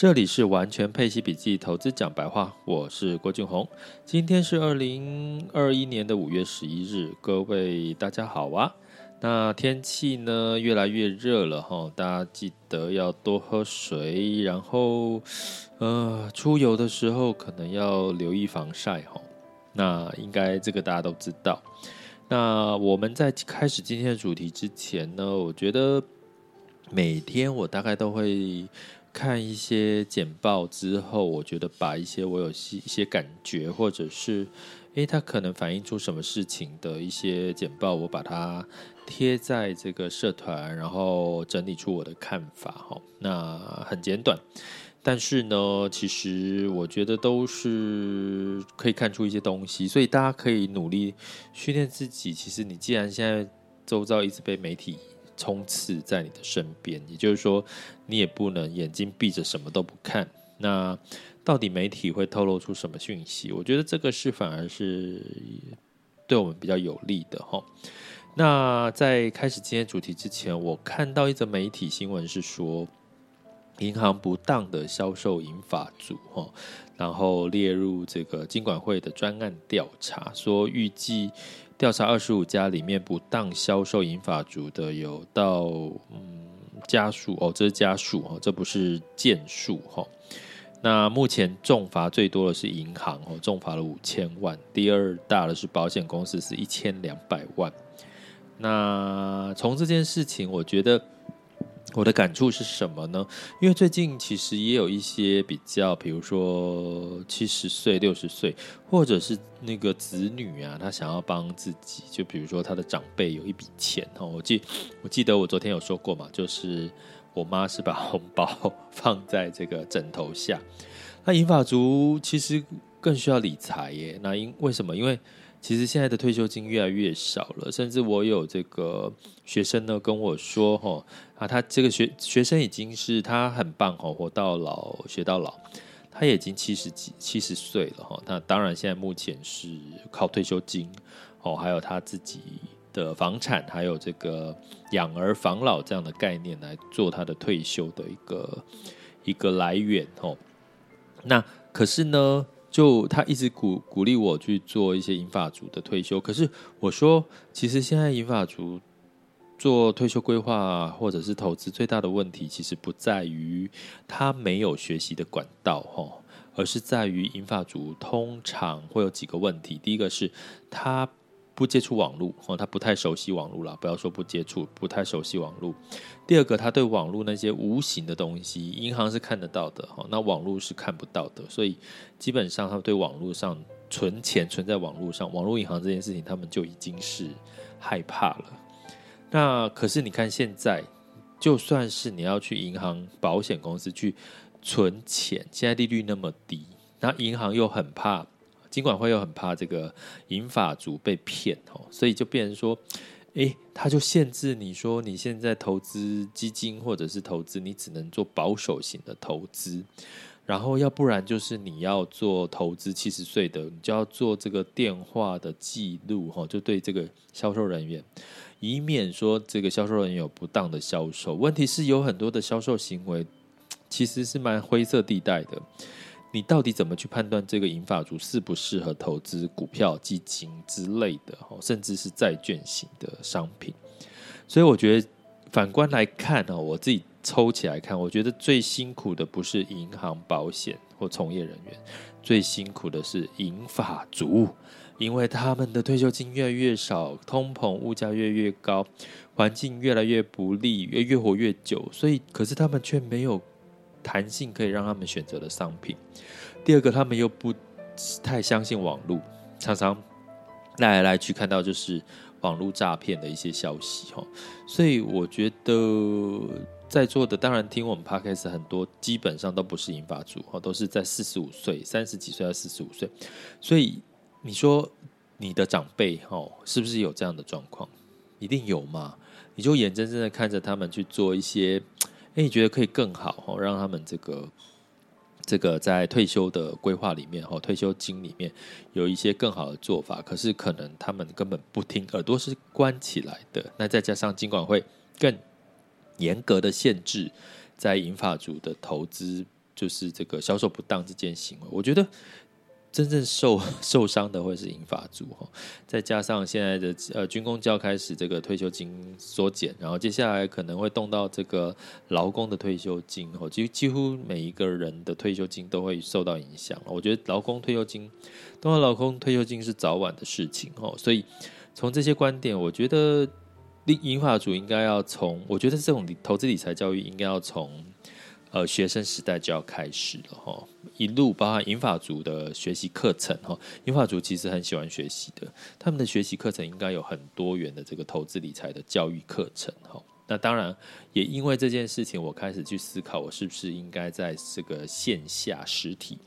这里是完全配息笔记投资讲白话，我是郭俊宏。今天是二零二一年的五月十一日，各位大家好啊。那天气呢越来越热了哈，大家记得要多喝水，然后呃出游的时候可能要留意防晒哈。那应该这个大家都知道。那我们在开始今天的主题之前呢，我觉得每天我大概都会。看一些简报之后，我觉得把一些我有一些感觉，或者是诶，它可能反映出什么事情的一些简报，我把它贴在这个社团，然后整理出我的看法。哈，那很简短，但是呢，其实我觉得都是可以看出一些东西，所以大家可以努力训练自己。其实你既然现在周遭一直被媒体充斥在你的身边，也就是说，你也不能眼睛闭着什么都不看。那到底媒体会透露出什么讯息？我觉得这个是反而是对我们比较有利的哈。那在开始今天主题之前，我看到一则媒体新闻是说，银行不当的销售银法组哈，然后列入这个金管会的专案调查，说预计。调查二十五家里面不当销售银发族的有到嗯家数哦，这是家数哦，这不是件数哈。那目前重罚最多的是银行哦，重罚了五千万。第二大的是保险公司，是一千两百万。那从这件事情，我觉得。我的感触是什么呢？因为最近其实也有一些比较，比如说七十岁、六十岁，或者是那个子女啊，他想要帮自己，就比如说他的长辈有一笔钱哦。我记我记得我昨天有说过嘛，就是我妈是把红包 放在这个枕头下。那银发族其实更需要理财耶。那因为什么？因为其实现在的退休金越来越少了，甚至我有这个学生呢跟我说，哈啊，他这个学学生已经是他很棒，哈，活到老学到老，他也已经七十几七十岁了，哈。那当然现在目前是靠退休金，哦，还有他自己的房产，还有这个养儿防老这样的概念来做他的退休的一个一个来源，哦。那可是呢？就他一直鼓鼓励我去做一些银发族的退休，可是我说，其实现在银发族做退休规划或者是投资最大的问题，其实不在于他没有学习的管道，哈，而是在于银发族通常会有几个问题。第一个是他。不接触网络哦，他不太熟悉网络啦。不要说不接触，不太熟悉网络。第二个，他对网络那些无形的东西，银行是看得到的哈，那网络是看不到的。所以基本上，他对网络上存钱存在网络上，网络银行这件事情，他们就已经是害怕了。那可是你看现在，就算是你要去银行、保险公司去存钱，现在利率那么低，那银行又很怕。金管会又很怕这个银发族被骗哦，所以就变成说，诶，他就限制你说，你现在投资基金或者是投资，你只能做保守型的投资，然后要不然就是你要做投资七十岁的，你就要做这个电话的记录哈，就对这个销售人员，以免说这个销售人员有不当的销售。问题是有很多的销售行为其实是蛮灰色地带的。你到底怎么去判断这个银发族适不适合投资股票、基金之类的，甚至是债券型的商品？所以我觉得反观来看呢，我自己抽起来看，我觉得最辛苦的不是银行、保险或从业人员，最辛苦的是银发族，因为他们的退休金越来越少，通膨、物价越来越高，环境越来越不利，越越活越久，所以可是他们却没有。弹性可以让他们选择的商品。第二个，他们又不太相信网络，常常来来去看到就是网络诈骗的一些消息哈。所以我觉得在座的当然听我们 Podcast 很多，基本上都不是银发族，都是在四十五岁、三十几岁到四十五岁，所以你说你的长辈哦，是不是有这样的状况？一定有嘛？你就眼睁睁的看着他们去做一些，哎，你觉得可以更好哦，让他们这个这个在退休的规划里面哦，退休金里面有一些更好的做法，可是可能他们根本不听，耳朵是关起来的。那再加上金管会更严格的限制，在银发族的投资，就是这个销售不当这件行为，我觉得真正受 受伤的会是银发族哈。再加上现在的呃军公教开始这个退休金缩减，然后接下来可能会动到这个劳工的退休金哦，几几乎每一个人的退休金都会受到影响。我觉得劳工退休金，动到劳工退休金是早晚的事情哦。所以从这些观点，我觉得。银发族应该要从，我觉得这种投资理财教育应该要从呃学生时代就要开始了哈，一路包含英法族的学习课程哈，银发族其实很喜欢学习的，他们的学习课程应该有很多元的这个投资理财的教育课程哈。那当然也因为这件事情，我开始去思考，我是不是应该在这个线下实体。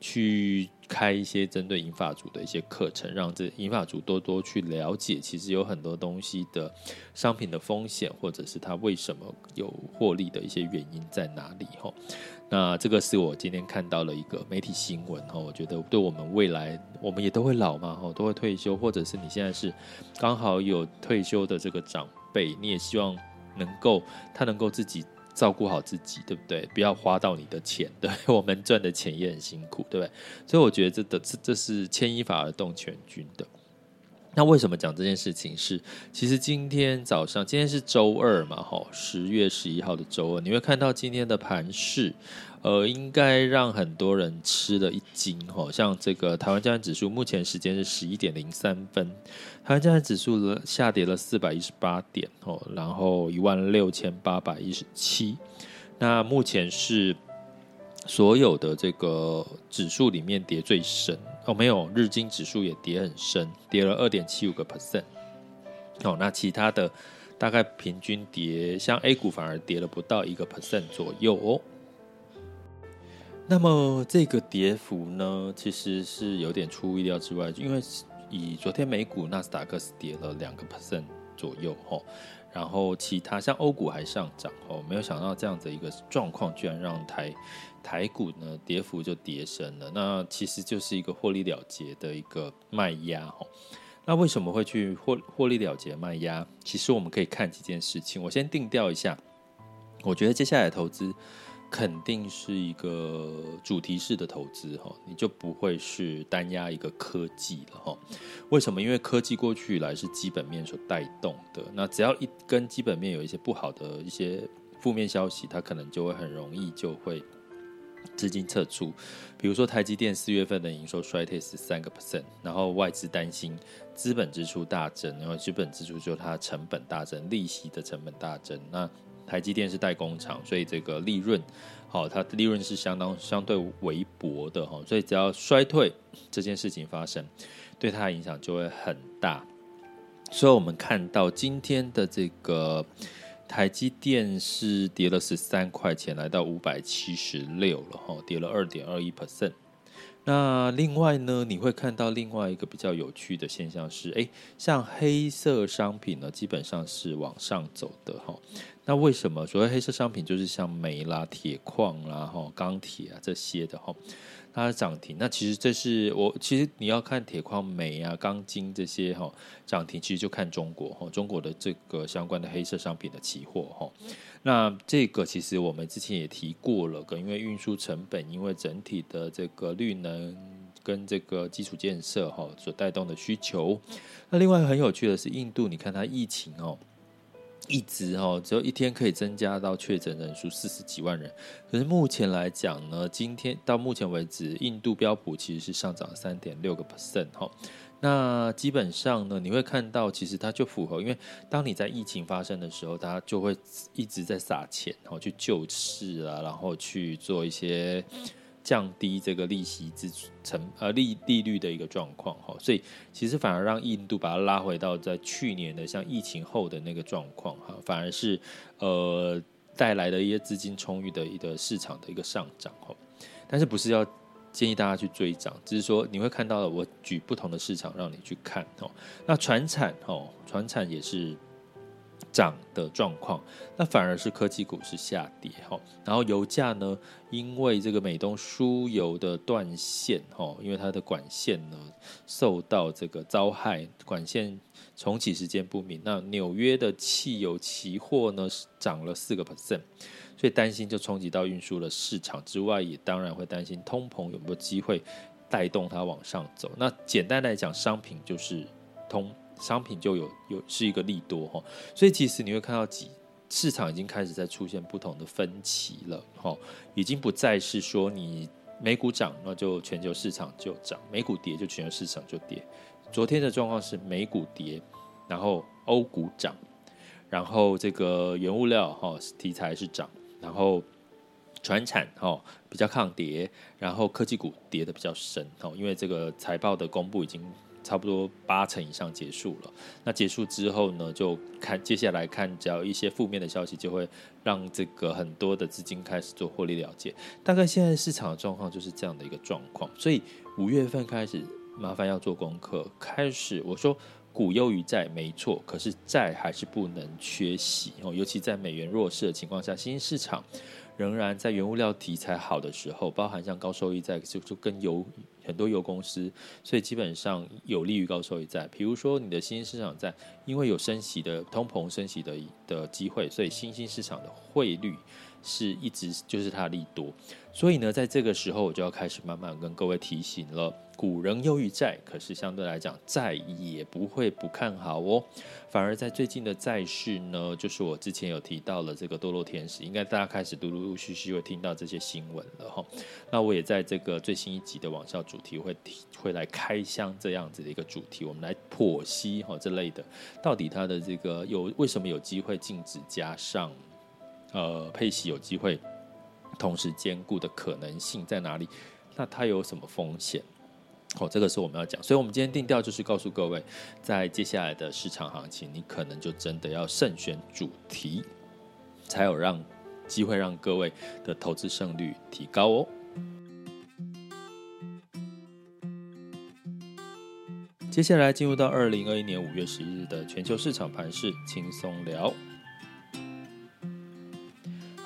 去开一些针对银发族的一些课程，让这银发族多多去了解，其实有很多东西的商品的风险，或者是它为什么有获利的一些原因在哪里？哈，那这个是我今天看到了一个媒体新闻，哈，我觉得对我们未来，我们也都会老嘛，哈，都会退休，或者是你现在是刚好有退休的这个长辈，你也希望能够他能够自己。照顾好自己，对不对？不要花到你的钱，对，我们赚的钱也很辛苦，对不对？所以我觉得这的这这是牵一发而动全军的。那为什么讲这件事情是？其实今天早上，今天是周二嘛，吼，十月十一号的周二，你会看到今天的盘势。呃，应该让很多人吃了一惊哈。像这个台湾加权指数，目前时间是十一点零三分，台湾加权指数下跌了四百一十八点哦，然后一万六千八百一十七。那目前是所有的这个指数里面跌最深哦，没有日经指数也跌很深，跌了二点七五个 percent。哦，那其他的大概平均跌，像 A 股反而跌了不到一个 percent 左右哦。那么这个跌幅呢，其实是有点出乎意料之外，因为以昨天美股纳斯达克是跌了两个 percent 左右吼，然后其他像欧股还上涨哦，没有想到这样的一个状况，居然让台台股呢跌幅就跌深了，那其实就是一个获利了结的一个卖压吼。那为什么会去获获利了结卖压？其实我们可以看几件事情，我先定调一下，我觉得接下来投资。肯定是一个主题式的投资哈，你就不会是单押一个科技了哈。为什么？因为科技过去以来是基本面所带动的，那只要一跟基本面有一些不好的一些负面消息，它可能就会很容易就会资金撤出。比如说台积电四月份的营收衰退十三个 percent，然后外资担心资本支出大增，然后资本支出就它成本大增，利息的成本大增，那。台积电是代工厂，所以这个利润，好，它的利润是相当相对微薄的哈，所以只要衰退这件事情发生，对它的影响就会很大。所以我们看到今天的这个台积电是跌了十三块钱，来到五百七十六了哈，跌了二点二一 percent。那另外呢，你会看到另外一个比较有趣的现象是，诶，像黑色商品呢，基本上是往上走的哈。那为什么所谓黑色商品就是像煤啦、铁矿啦、哈钢铁啊这些的哈，它涨停？那其实这是我其实你要看铁矿、煤啊、钢筋这些哈涨停，其实就看中国哈，中国的这个相关的黑色商品的期货哈。那这个其实我们之前也提过了，因为运输成本，因为整体的这个绿能跟这个基础建设哈所带动的需求。那另外很有趣的是，印度你看它疫情哦，一直哦只有一天可以增加到确诊人数四十几万人，可是目前来讲呢，今天到目前为止，印度标普其实是上涨三点六个 percent 哈。那基本上呢，你会看到，其实它就符合，因为当你在疫情发生的时候，大家就会一直在撒钱，然后去救市啊，然后去做一些降低这个利息之成呃利利率的一个状况哈，所以其实反而让印度把它拉回到在去年的像疫情后的那个状况哈，反而是呃带来的一些资金充裕的一个市场的一个上涨哦。但是不是要建议大家去追涨，只是说你会看到，我举不同的市场让你去看哦。那传产哦，传产也是。涨的状况，那反而是科技股是下跌哈。然后油价呢，因为这个美东输油的断线哈，因为它的管线呢受到这个遭害，管线重启时间不明。那纽约的汽油期货呢涨了四个 percent，所以担心就冲击到运输的市场之外，也当然会担心通膨有没有机会带动它往上走。那简单来讲，商品就是通。商品就有有是一个利多哈，所以其实你会看到几市场已经开始在出现不同的分歧了哈，已经不再是说你美股涨那就全球市场就涨，美股跌就全球市场就跌。昨天的状况是美股跌，然后欧股涨，然后这个原物料哈题材是涨，然后传产哈比较抗跌，然后科技股跌得比较深哈，因为这个财报的公布已经。差不多八成以上结束了。那结束之后呢，就看接下来看，只要一些负面的消息，就会让这个很多的资金开始做获利了结。大概现在市场的状况就是这样的一个状况。所以五月份开始，麻烦要做功课。开始我说股优于债没错，可是债还是不能缺席哦。尤其在美元弱势的情况下，新兴市场仍然在原物料题材好的时候，包含像高收益债，就就跟油。很多油公司，所以基本上有利于高收益债。比如说，你的新兴市场债，因为有升息的通膨升息的的机会，所以新兴市场的汇率是一直就是它的利多。所以呢，在这个时候，我就要开始慢慢跟各位提醒了。股仍优于债，可是相对来讲，债也不会不看好哦。反而在最近的债市呢，就是我之前有提到了这个堕落天使，应该大家开始陆陆续续会听到这些新闻了哈。那我也在这个最新一集的网校主题会提会来开箱这样子的一个主题，我们来剖析哈这类的，到底它的这个有为什么有机会禁止加上呃配息有机会同时兼顾的可能性在哪里？那它有什么风险？哦，这个是我们要讲，所以我们今天定调就是告诉各位，在接下来的市场行情，你可能就真的要慎选主题，才有让机会让各位的投资胜率提高哦。接下来进入到二零二一年五月十一日的全球市场盘势轻松聊。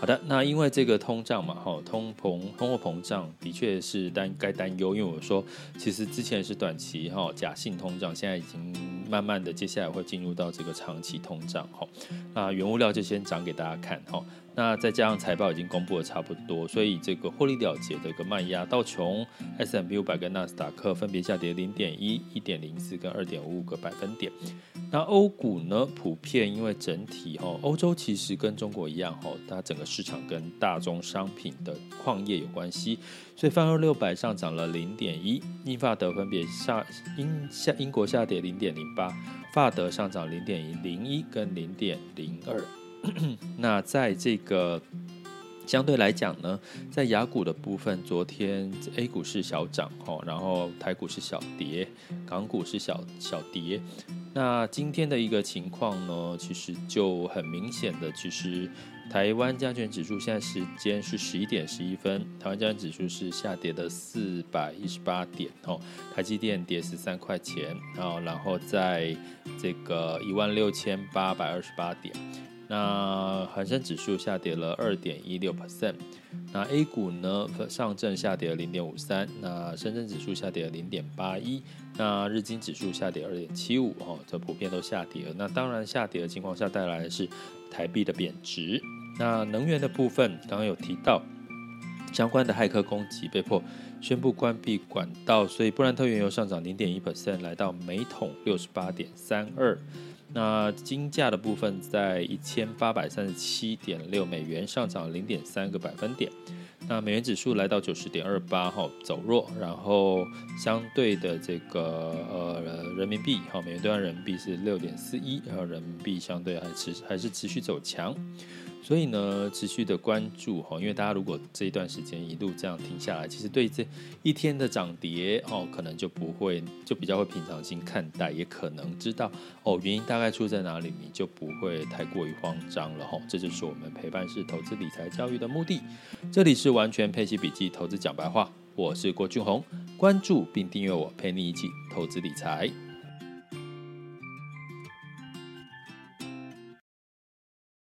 好的，那因为这个通胀嘛，哈，通膨、通货膨胀的确是担该担忧，因为我说其实之前是短期哈假性通胀，现在已经慢慢的接下来会进入到这个长期通胀哈。那原物料就先涨给大家看哈。那再加上财报已经公布的差不多，所以这个获利了结的一个卖压，道琼、S&P 500跟纳斯达克分别下跌零点一、一点零四跟二点五五个百分点。那欧股呢，普遍因为整体哈，欧洲其实跟中国一样哈，它整个市场跟大宗商品的矿业有关系，所以泛欧六百上涨了零点一，英法德分别下英下英国下跌零点零八，法德上涨零点零一跟零点零二。那在这个相对来讲呢，在雅股的部分，昨天 A 股是小涨哦，然后台股是小跌，港股是小小跌。那今天的一个情况呢，其实就很明显的，其实台湾加权指数现在时间是十一点十一分，台湾加权指数是下跌的四百一十八点哦，台积电跌十三块钱哦，然后在这个一万六千八百二十八点。那恒生指数下跌了二点一六 percent，那 A 股呢，上证下跌了零点五三，那深圳指数下跌了零点八一，那日经指数下跌二点七五，哦，这普遍都下跌了。那当然下跌的情况下带来的是台币的贬值。那能源的部分刚刚有提到，相关的骇客攻击被迫宣布关闭管道，所以布兰特原油上涨零点一 percent，来到每桶六十八点三二。那金价的部分在一千八百三十七点六美元，上涨零点三个百分点。那美元指数来到九十点二八，哈，走弱。然后相对的这个呃人民币，美元兑换人民币是六点四一，然后人民币相对还持还是持续走强。所以呢，持续的关注哈，因为大家如果这一段时间一路这样停下来，其实对这一天的涨跌哦，可能就不会就比较会平常心看待，也可能知道哦原因大概出在哪里，你就不会太过于慌张了哈。这就是我们陪伴式投资理财教育的目的。这里是完全配息笔记投资讲白话，我是郭俊宏，关注并订阅我，陪你一起投资理财。